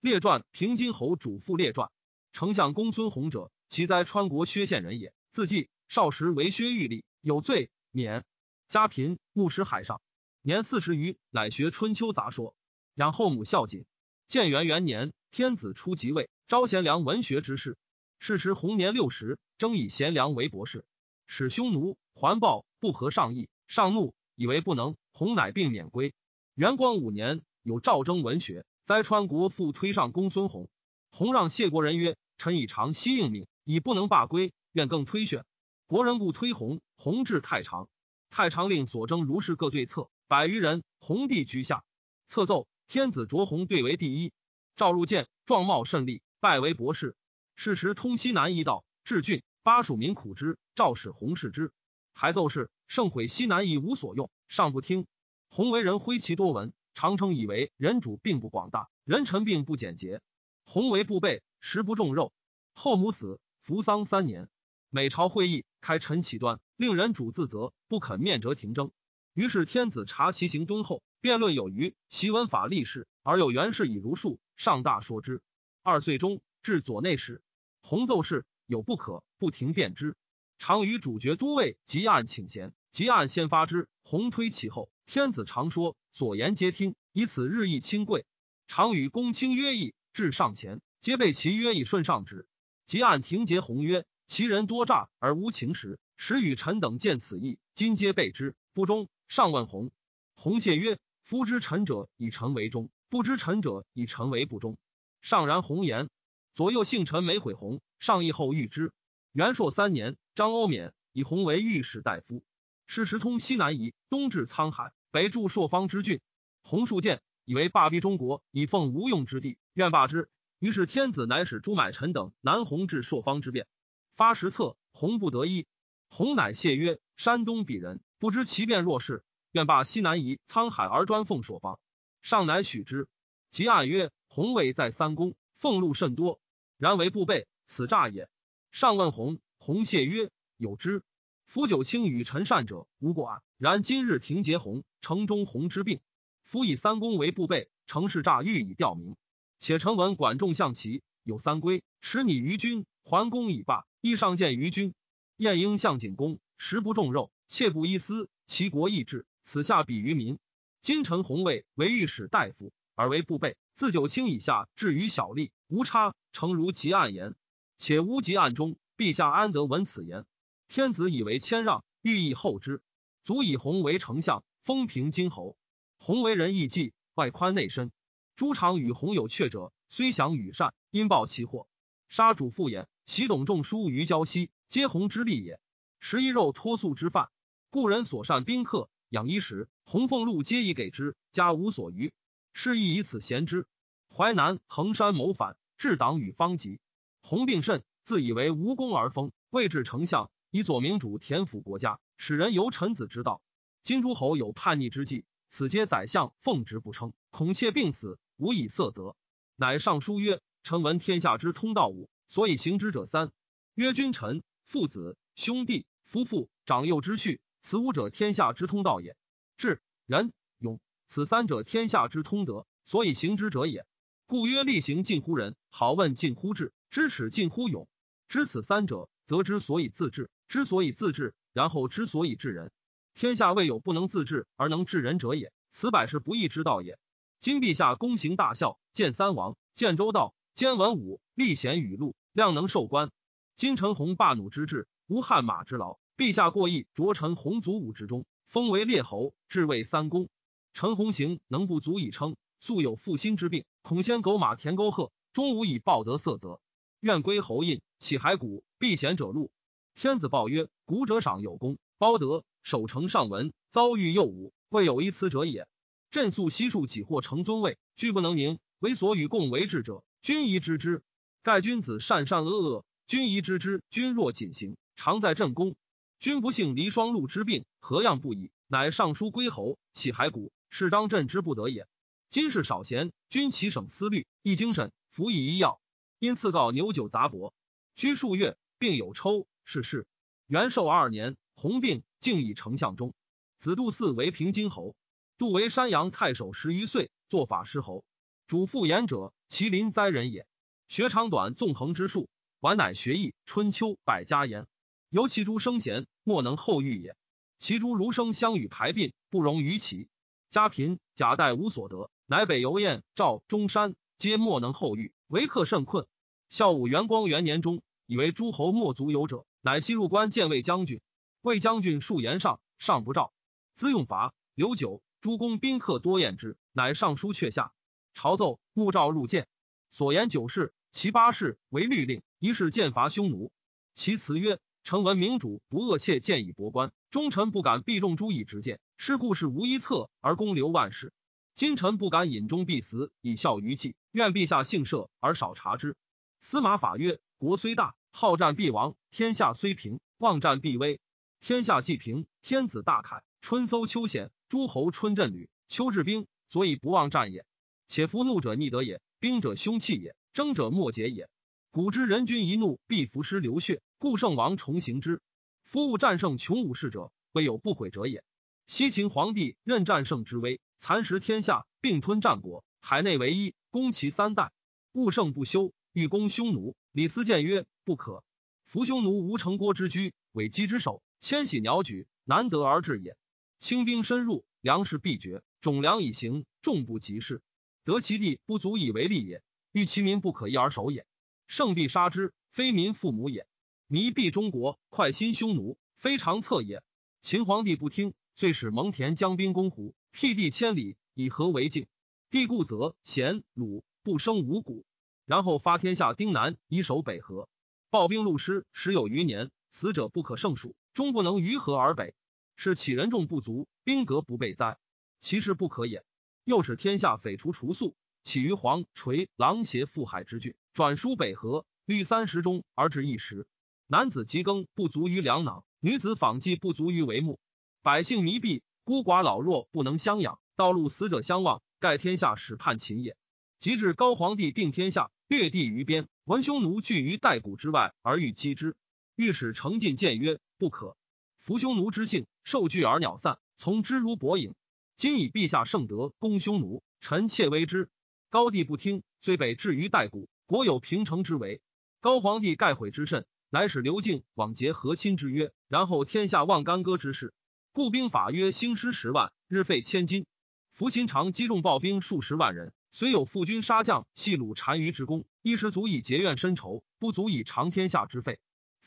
列传平津侯主父列传。丞相公孙弘者，其在川国薛县人也。自继少时为薛玉立，有罪免。家贫，牧师海上，年四十余，乃学春秋杂说，养后母孝谨。建元元年，天子初即位，招贤良文学之士。是时弘年六十，征以贤良为博士。使匈奴环抱不合上意，上怒，以为不能。弘乃病免归。元光五年，有赵征文学，灾川国父推上公孙弘。弘让谢国人曰：“臣以长息应命，已不能罢归，愿更推选。”国人故推弘。弘至太常。太常令所征如是各对策，百余人。弘帝居下，策奏天子着弘对为第一。赵入见，状貌甚立，拜为博士。是时通西南夷道，治郡，巴蜀民苦之。赵使弘视之，还奏事，盛毁西南夷无所用，尚不听。弘为人挥其多闻，常称以为人主并不广大，人臣并不简洁。弘为不备，食不重肉。后母死，服丧三年。每朝会议，开陈其端。令人主自责，不肯面折廷争。于是天子察其行敦厚，辩论有余，习文法立事，而有元事以如数，上大说之。二岁中，至左内史。弘奏事有不可，不停辩之。常与主角都尉及案请贤，及案先发之。弘推其后。天子常说，所言皆听，以此日益亲贵。常与公卿约议，至上前，皆被其约以顺上之。及按庭结弘曰：“其人多诈而无情实。”时与臣等见此意，今皆备之不忠。上问弘，弘谢曰：“夫知臣者，以臣为忠；不知臣者，以臣为不忠。”上然弘言。左右幸臣没悔弘。上议后遇之。元朔三年，张欧冕以弘为御史大夫。是时通西南夷，东至沧海，北驻朔方之郡。弘树见，以为霸逼中国，以奉无用之地，愿罢之。于是天子乃使朱买臣等南弘至朔方之变，发实策，洪不得一。洪乃谢曰：“山东鄙人，不知其变若是，愿罢西南夷、沧海而专奉朔方。”上乃许之。即案曰：“洪位在三公，俸禄甚多，然为不备，此诈也。”上问洪，洪谢曰：“有之。夫九卿与臣善者无过案，然今日廷结洪，城中洪之病。夫以三公为不备，城市诈欲以吊名。且臣闻管仲象棋有三规，持拟于君，还公以罢，亦上见于君。”晏婴向景公，食不重肉，切不衣丝，其国易治。此下比于民。今臣弘位为御史大夫，而为不备，自九卿以下至于小吏，无差。诚如其案言，且无及案中，陛下安得闻此言？天子以为谦让，欲意后之，足以弘为丞相，封平津侯。弘为人义济，外宽内深。诸常与弘有阙者，虽享与善，因报其祸。杀主父也，其董仲舒于胶西。皆弘之利也。食一肉脱素之饭，故人所善宾客养衣食，红俸禄皆以给之，家无所余。是亦以此贤之。淮南衡山谋反，治党与方吉。弘病甚，自以为无功而封，位至丞相，以左明主田辅国家，使人由臣子之道。今诸侯有叛逆之计，此皆宰相奉职不称，恐妾病死，无以色责。乃上书曰：“臣闻天下之通道五，所以行之者三，曰君臣。”父子、兄弟、夫妇、长幼之序，此五者天下之通道也。智、仁、勇，此三者天下之通德，所以行之者也。故曰：力行近乎仁，好问近乎智，知耻近乎勇。知此三者，则之所以自治。之所以自治，然后之所以治人。天下未有不能自治而能治人者也。此百世不义之道也。今陛下公行大孝，见三王，见周道，兼文武，立贤与禄，量能受官。金城弘霸弩之志，无汗马之劳。陛下过意，着臣洪祖武之中，封为列侯，至位三公。陈洪行能不足以称，素有负心之病，恐先狗马田沟壑，终无以报得色泽。愿归侯印，起骸骨，避贤者禄。天子报曰：古者赏有功，包德，守城上文，遭遇右武，未有一辞者也。朕素悉数己获成尊位，拒不能宁，为所与共为治者，君宜知之。盖君子善善恶恶。君宜知之。君若谨行，常在朕宫。君不幸离双禄之病，何样不已？乃上书归侯，起骸骨，是张朕之不得也。今事少贤，君其省思虑，亦精神，服以医药。因赐告牛酒杂帛。居数月，病有抽，逝世。元寿二年，弘病，竟以丞相中。子杜嗣为平津侯，杜为山阳太守十余岁，做法师侯。主父言者，其邻哉人也。学长短，纵横之术，宛乃学艺。春秋百家言，由其诸生贤，莫能后遇也。其诸儒生相与排并，不容于齐。家贫，贾代无所得，乃北游燕、赵、中山，皆莫能后遇，为客甚困。孝武元光元年中，以为诸侯莫足有者，乃西入关见魏将军。魏将军数言上，上不召。资用乏，留酒。诸公宾客多宴之，乃上书阙下。朝奏，穆召入见，所言九事。其八事为律令，一是剑伐匈奴。其辞曰：“臣闻明主不恶妾见以博官，忠臣不敢避众诸以直谏。是故事无一策而公留万世。今臣不敢引忠必死以效于计，愿陛下幸赦而少察之。”司马法曰：“国虽大，好战必亡；天下虽平，忘战必危。天下既平，天子大凯，春搜秋险，诸侯春振旅，秋治兵，所以不忘战也。且夫怒者逆德也，兵者凶器也。”争者莫解也。古之人君一怒，必伏尸流血，故圣王重行之。夫物战胜穷武士者，未有不悔者也。西秦皇帝任战胜之威，蚕食天下，并吞战国，海内为一，攻其三代。勿胜不休，欲攻匈奴。李斯谏曰：不可。伏匈奴无城郭之居，委击之首，千禧鸟举，难得而至也。轻兵深入，粮食必绝，种粮以行，众不及事，得其地不足以为利也。欲其民不可一而守也，胜必杀之，非民父母也。弥必中国，快心匈奴，非常策也。秦皇帝不听，遂使蒙恬将兵攻胡，辟地千里，以和为境。帝固则贤鲁不生五谷，然后发天下丁南以守北河。暴兵戮师十有余年，死者不可胜数，终不能于河而北。是岂人众不足，兵革不备哉？其势不可也。又使天下匪除除粟。起于黄垂狼邪赴海之郡，转输北河，律三十中而至一时。男子及耕不足于粮囊，女子纺绩不足于帷幕。百姓迷闭，孤寡老弱不能相养，道路死者相望，盖天下始叛秦也。及至高皇帝定天下，略地于边，闻匈奴聚于代谷之外，而欲击之。御史程进谏曰：不可。伏匈奴之性，受惧而鸟散，从之如薄影。今以陛下圣德攻匈奴，臣妾为之。高帝不听，虽北至于代谷，国有平城之围。高皇帝盖悔之甚，乃使刘敬往结和亲之约，然后天下望干戈之事。故兵法曰：兴师十万，日费千金。伏秦常击中暴兵数十万人，虽有负军杀将，系虏单于之功，一时足以结怨深仇，不足以偿天下之费。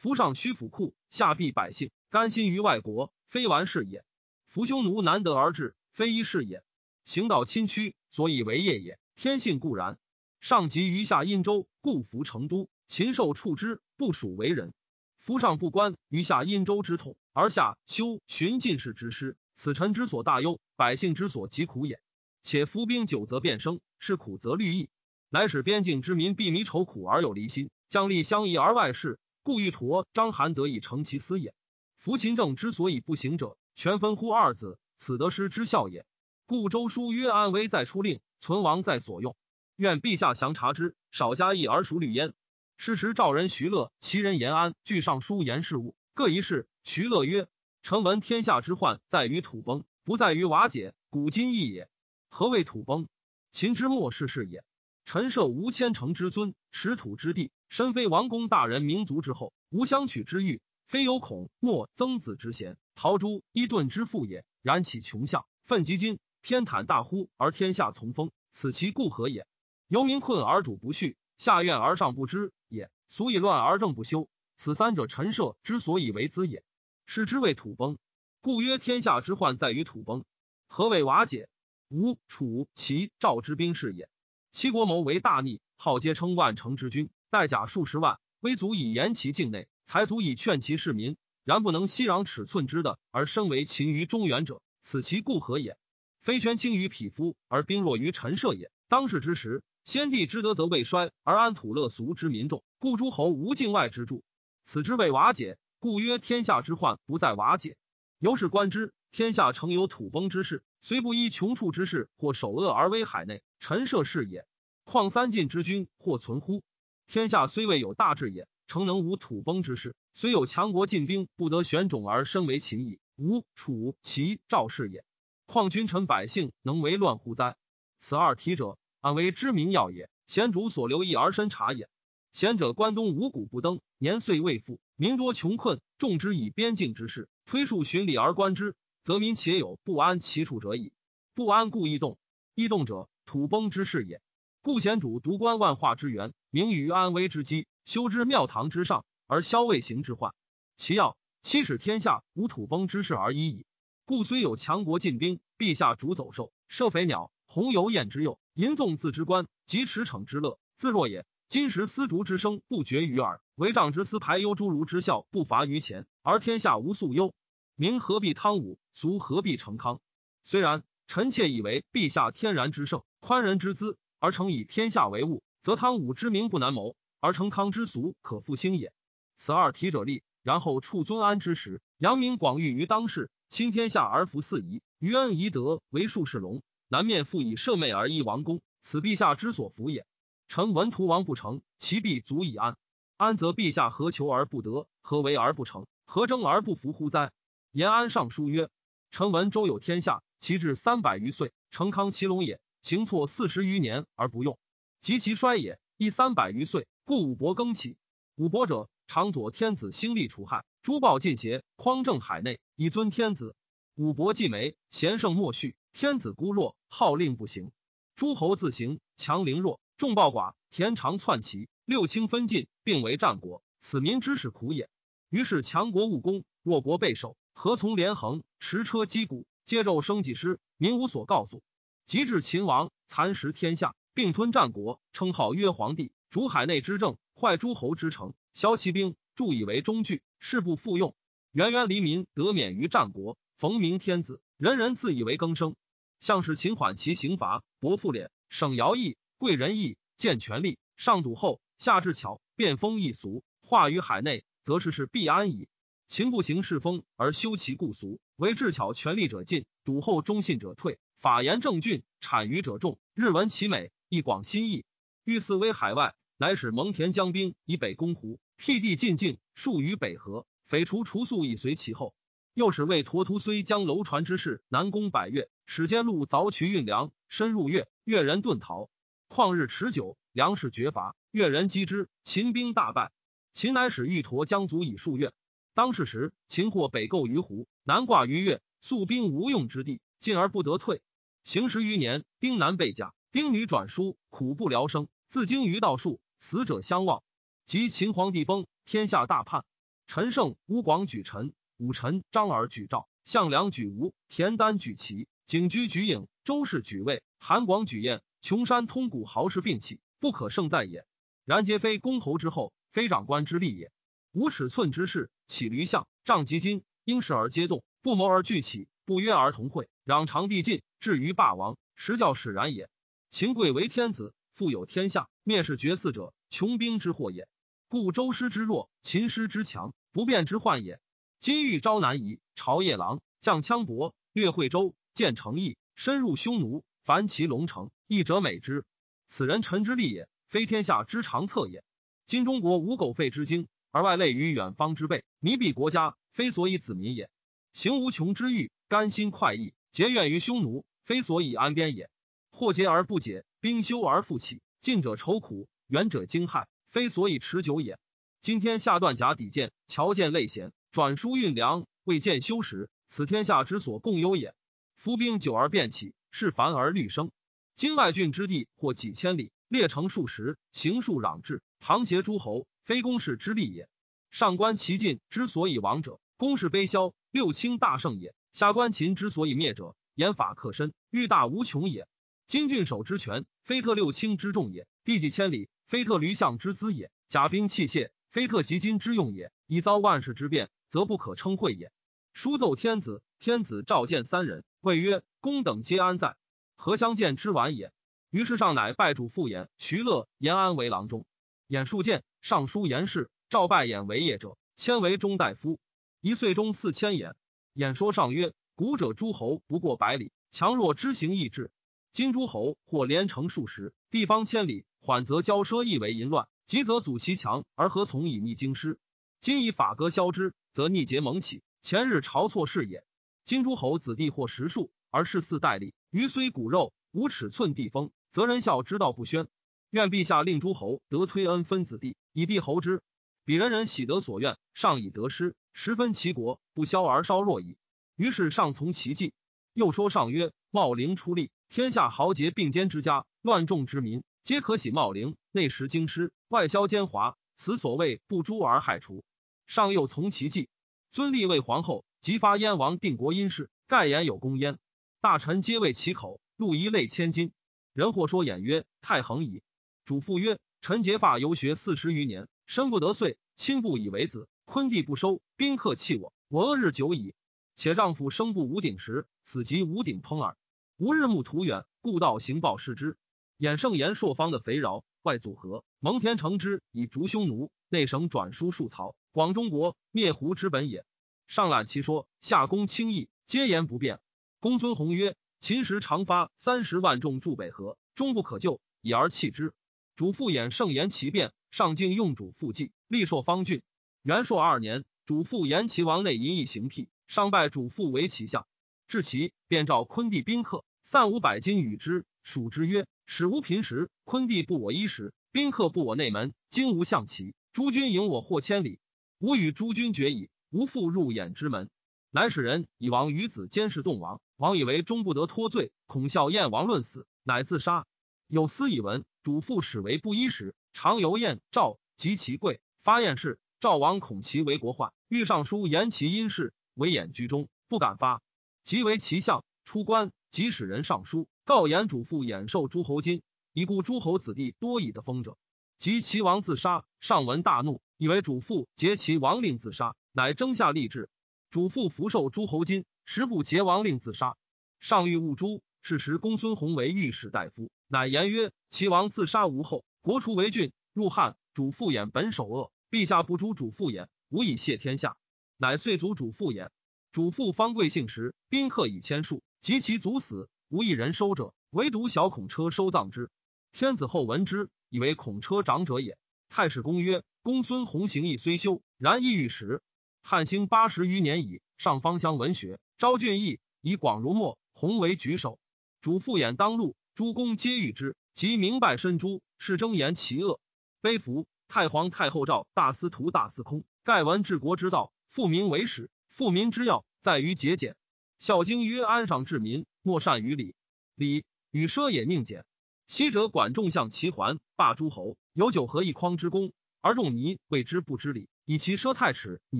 夫上虚府库，下庇百姓，甘心于外国，非完事也。伏匈奴难得而至，非一事也。行道侵屈，所以为业也。天性固然，上及于下殷州，故服成都。禽兽畜之，不属为人。夫上不观于下殷州之痛，而下修寻进士之师，此臣之所大忧，百姓之所疾苦也。且夫兵久则变生，是苦则虑易，乃使边境之民避弥愁苦而有离心，将利相宜而外事，故欲陀章邯得以成其私也。夫秦政之所以不行者，全分乎二子，此得失之效也。故周书曰：“安危在出令。”存亡在所用，愿陛下详察之，少加议而熟虑焉。是时赵人徐乐，其人延安，据上书言事务，各一事。徐乐曰：“臣闻天下之患在于土崩，不在于瓦解，古今异也。何谓土崩？秦之末世事也。陈设无千乘之尊，持土之地，身非王公大人民族之后，无相取之欲，非有孔墨曾子之贤，陶朱伊顿之父也。然起穷相，奋及今。”偏袒大呼而天下从风，此其故何也？由民困而主不恤，下怨而上不知也。俗以乱而政不修，此三者陈设之所以为资也。是之谓土崩，故曰天下之患在于土崩。何谓瓦解？吴、楚、齐、赵之兵士也。齐国谋为大逆，号皆称万乘之君，带甲数十万，威足以严其境内，才足以劝其市民。然不能息壤尺寸之的，而身为秦于中原者，此其故何也？非权轻于匹夫，而兵弱于陈设也。当世之时，先帝之德则未衰，而安土乐俗之民众，故诸侯无境外之助。此之谓瓦解，故曰天下之患不在瓦解。由是观之，天下诚有土崩之势，虽不依穷处之事，或守恶而危海内，陈设是也。况三晋之君或存乎？天下虽未有大治也，诚能无土崩之势。虽有强国进兵，不得选种而身为秦矣。吴、楚、齐、赵氏也。况君臣百姓能为乱乎哉？此二体者，安为知名要也。贤主所留意而深察也。贤者关东五谷不登，年岁未富，民多穷困，众之以边境之事，推数循礼而观之，则民且有不安其处者矣。不安故易动，易动者土崩之势也。故贤主独观万化之源，明于安危之机，修之庙堂之上，而消未行之患。其要七使天下无土崩之势而已矣。故虽有强国进兵，陛下主走兽，射肥鸟，鸿游雁之幼，吟纵自之官，及驰骋之乐，自若也。今时丝竹之声不绝于耳，帷帐之丝排忧诸儒之效不乏于前，而天下无素忧。民何必汤武？俗何必成康？虽然，臣妾以为陛下天然之盛，宽仁之资，而成以天下为物，则汤武之名不难谋，而成康之俗可复兴也。此二体者立，然后处尊安之时，扬名广誉于当世，亲天下而服四夷，于恩夷德为术士龙，南面复以赦媚而益王公，此陛下之所服也。臣闻图王不成，其必足以安。安则陛下何求而不得？何为而不成？何争而不服乎哉？延安上书曰：臣闻周有天下，其至三百余岁，成康其龙也。行错四十余年而不用，及其衰也，亦三百余岁。故武伯更起。武伯者，长左天子兴利除害，诸暴尽邪，匡正海内，以尊天子。武伯既没，贤圣莫序，天子孤弱，号令不行。诸侯自行，强凌弱。众暴寡，田常篡齐，六亲分晋，并为战国。此民之始苦也。于是强国务功，弱国备守，何从连横？驰车击鼓，皆纣生几师，民无所告诉。及至秦王，蚕食天下，并吞战国，称号曰皇帝，主海内之政，坏诸侯之城，削其兵，助以为中具，事不复用。源源黎民得免于战国，逢明天子，人人自以为更生。像是秦缓其刑罚，薄赋敛，省徭役。贵人义，见权力，上笃厚，下至巧，变风易俗，化于海内，则事事必安矣。秦不行世风，而修其故俗，为智巧权力者进，笃厚忠信者退，法严正峻，产于者众。日闻其美，亦广心意。欲四威海外，乃使蒙恬将兵以北攻胡，辟地进境，戍于北河，匪除除宿以随其后。又使魏陀图虽将楼船之势南攻百越，使间路凿渠运粮，深入越，越人遁逃。旷日持久，粮食绝乏，越人击之，秦兵大败。秦乃使玉陀将卒以数月。当是时，秦获北构于湖，南挂于越，宿兵无用之地，进而不得退。行十余年，丁男被甲，丁女转书，苦不聊生。自经于道术，死者相望。及秦皇帝崩，天下大叛。陈胜、吴广举陈，武臣张耳举赵，项梁举吴，田丹举齐，景居举郢，周氏举魏，韩广举燕。穷山通谷，豪士并起，不可胜在也。然皆非公侯之后，非长官之利也。无尺寸之事，起驴象，仗及金，因时而皆动，不谋而俱起，不约而同会，攘长地尽，至于霸王，实教使然也。秦贵为天子，富有天下，灭世绝嗣者，穷兵之祸也。故周师之弱，秦师之强，不变之患也。今欲招南夷，朝夜郎，将羌伯，略惠州，建城邑，深入匈奴，凡其龙城。义者美之，此人臣之利也，非天下之长策也。今中国无苟废之经，而外类于远方之辈，弥蔽国家，非所以子民也。行无穷之欲，甘心快意，结怨于匈奴，非所以安边也。祸结而不解，兵休而复起，近者愁苦，远者惊骇，非所以持久也。今天下断甲抵剑，桥舰累险，转输运粮，未见休时，此天下之所共忧也。夫兵久而变起，是繁而虑生。今外郡之地或几千里，列城数十，行数攘至，沆挟诸侯，非公事之利也。上观其晋之所以亡者，公事卑消，六卿大胜也；下观秦之所以灭者，严法克身，欲大无穷也。今郡守之权，非特六卿之众也；地几千里，非特驴象之资也；甲兵器械，非特及金之用也。以遭万世之变，则不可称讳也。书奏天子，天子召见三人，谓曰：“公等皆安在？”何相见之晚也？于是上乃拜主父偃、徐乐、延安为郎中。偃数见尚书言事，赵拜偃为业者，迁为中大夫。一岁中四千言。演说上曰：古者诸侯不过百里，强弱之行易制。今诸侯或连城数十，地方千里，缓则骄奢易为淫乱，急则阻其强，而何从以逆京师？今以法革消之，则逆节蒙起。前日朝错事也。今诸侯子弟或十数。而是四代立，余虽骨肉，无尺寸地封，则人孝之道不宣。愿陛下令诸侯得推恩分子弟，以弟侯之。彼人人喜得所愿，上以得失，十分其国，不消而稍弱矣。于是上从其计。又说上曰：茂陵出力，天下豪杰并肩之家，乱众之民，皆可喜茂陵。内食京师，外销奸猾，此所谓不诛而害除。上又从其计，尊立魏皇后，即发燕王定国因事，盖言有功焉。大臣皆为其口，录一泪千金。人或说言曰：太恒矣。主父曰：臣结发游学四十余年。身不得岁，亲不以为子。昆弟不收，宾客弃我，我恶日久矣。且丈夫生不无鼎时，死即无鼎烹耳。吾日暮途远，故道行报视之。衍圣言朔方的肥饶，外祖合蒙恬承之以逐匈奴，内省转输戍曹，广中国灭胡之本也。上览其说，下攻轻易，皆言不变。公孙弘曰：秦时常发三十万众驻北河，终不可救，已而弃之。主父衍圣言其变。上敬用主父祭，立朔方郡。元朔二年，主父偃齐王内淫役行辟，上拜主父为其相。至齐，便召昆弟宾客，散五百金与之，属之曰：“使无贫时，昆弟不我衣食，宾客不我内门。今无象齐，诸君迎我或千里，吾与诸君决矣。无复入眼之门。”乃使人以王与子监视动王，王以为终不得脱罪，恐笑燕王论死，乃自杀。有司以闻，主父始为布衣时。常游燕赵及其贵发燕事，赵王恐其为国患，欲上书言其因事，为掩居中，不敢发。即为其相出关，即使人上书告言主父掩受诸侯金，以故诸侯子弟多以的封者。及齐王自杀，上闻大怒，以为主父劫其王令自杀，乃征下立志。主父福受诸侯金，时不劫王令自杀。上欲勿诛，是时公孙弘为御史大夫，乃言曰：齐王自杀无后。国除为郡，入汉，主父偃本首恶，陛下不诛主父偃，无以谢天下，乃遂族主父偃。主父方贵姓时，宾客以千数，及其族死，无一人收者，唯独小孔车收葬之。天子后闻之，以为孔车长者也。太史公曰：公孙弘行义虽修，然亦欲时。汉兴八十余年矣，上方乡文学，昭俊义以广如墨，弘为举首。主父偃当路，诸公皆欲之，即明白申诛。是争言其恶，悲服太皇太后诏大司徒大司空盖闻治国之道，富民为始，富民之要在于节俭。孝经曰：安上治民，莫善于礼。礼与奢也宁俭。昔者管仲相齐桓，霸诸侯，有九合一匡之功，而仲尼谓之不知礼，以其奢太耻，以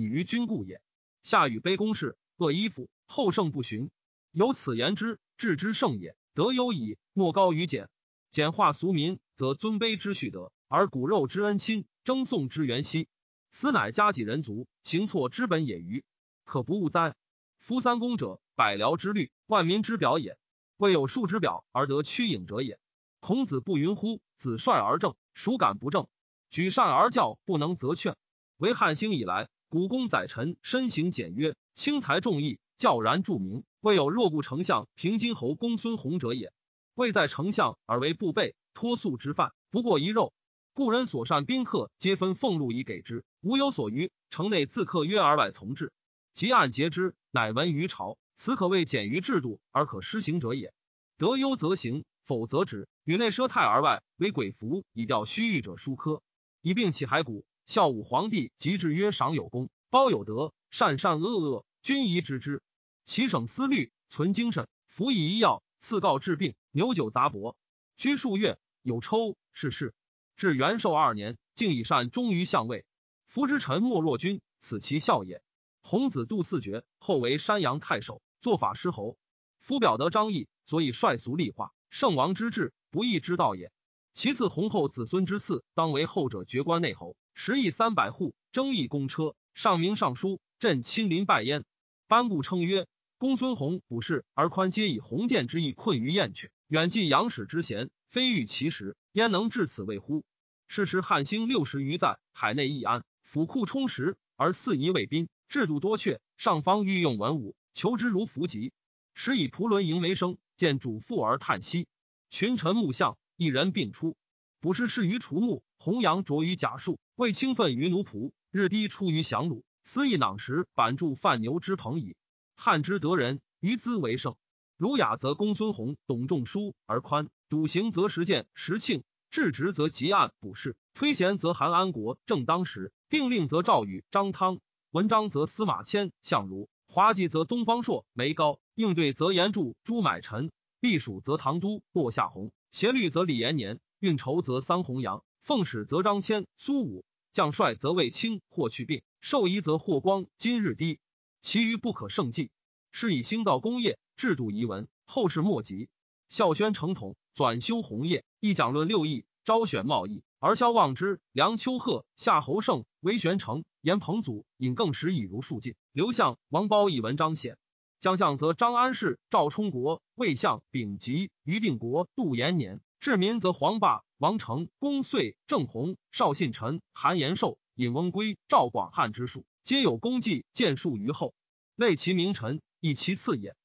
于君故也。夏禹卑公事，恶衣服，后圣不循，有此言之，治之圣也。德优矣，莫高于简。简化俗民，则尊卑之序德，而骨肉之恩亲，争讼之源兮。此乃家己人族行错之本也。于可不务哉？夫三公者，百僚之律，万民之表也。未有数之表而得屈隐者也。孔子不云乎？子率而正，孰敢不正？举善而教，不能则劝。为汉兴以来，古公宰臣身行简约，轻财重义，教然著名。未有若故丞相平津侯公孙弘者也。未在丞相而为部备脱粟之犯，不过一肉。故人所善宾客，皆分俸禄以给之，无有所余。城内自客约而外从之，即按节之，乃闻于朝。此可谓简于制度而可施行者也。得优则行，否则止。与内奢泰而外为鬼服，以吊虚誉者疏科，以并起骸骨。孝武皇帝即制曰：赏有功，褒有德，善善恶恶，均宜知之。其省思虑，存精神，服以医药。赐告治病，牛酒杂帛，居数月，有抽是事。至元寿二年，竟以善终于相位。夫之臣莫若君，此其孝也。孔子杜四绝，后为山阳太守，做法师侯。夫表得张毅，所以率俗立化，圣王之治，不义之道也。其次，弘后子孙之嗣，当为后者爵官内侯，十亿三百户，争议公车，上明尚书，朕亲临拜焉。班固称曰。公孙弘卜士而宽，皆以鸿渐之意困于燕雀，远近仰史之贤，非欲其实，焉能至此未乎？是时汉兴六十余载，海内易安，府库充实，而四夷未宾，制度多阙，上方欲用文武，求之如伏击。时以蒲伦迎梅生，见主父而叹息。群臣目相，一人并出。卜士仕于除木，弘扬着于甲树，为清愤于奴仆，日低出于降虏。思义囊时，板筑范牛之棚矣。汉之得人，于兹为盛。儒雅则公孙弘、董仲舒而宽，笃行则实践石庆，治直则吉案补事，推贤则韩安国。正当时，定令则赵宇、张汤；文章则司马迁、相如；滑稽则东方朔、梅高；应对则严柱、朱买臣；避暑则唐都、骆夏宏；协律则李延年；运筹则桑弘羊；奉使则张骞、苏武；将帅则卫青、霍去病；授仪则霍光、今日低。其余不可胜计。是以兴造工业，制度遗文，后世莫及。孝宣成统，转修弘业，一讲论六艺，招选贸易，而萧望之、梁丘贺、夏侯胜、韦玄成、严彭祖、尹更时已如数尽。刘向、王褒以文章显。将相则张安世、赵充国、魏相、丙吉、于定国、杜延年。治民则黄霸、王成、公遂、郑弘、邵信臣、韩延寿、尹翁归、赵广汉之术，皆有功绩，建树于后。类其名臣。以其次也。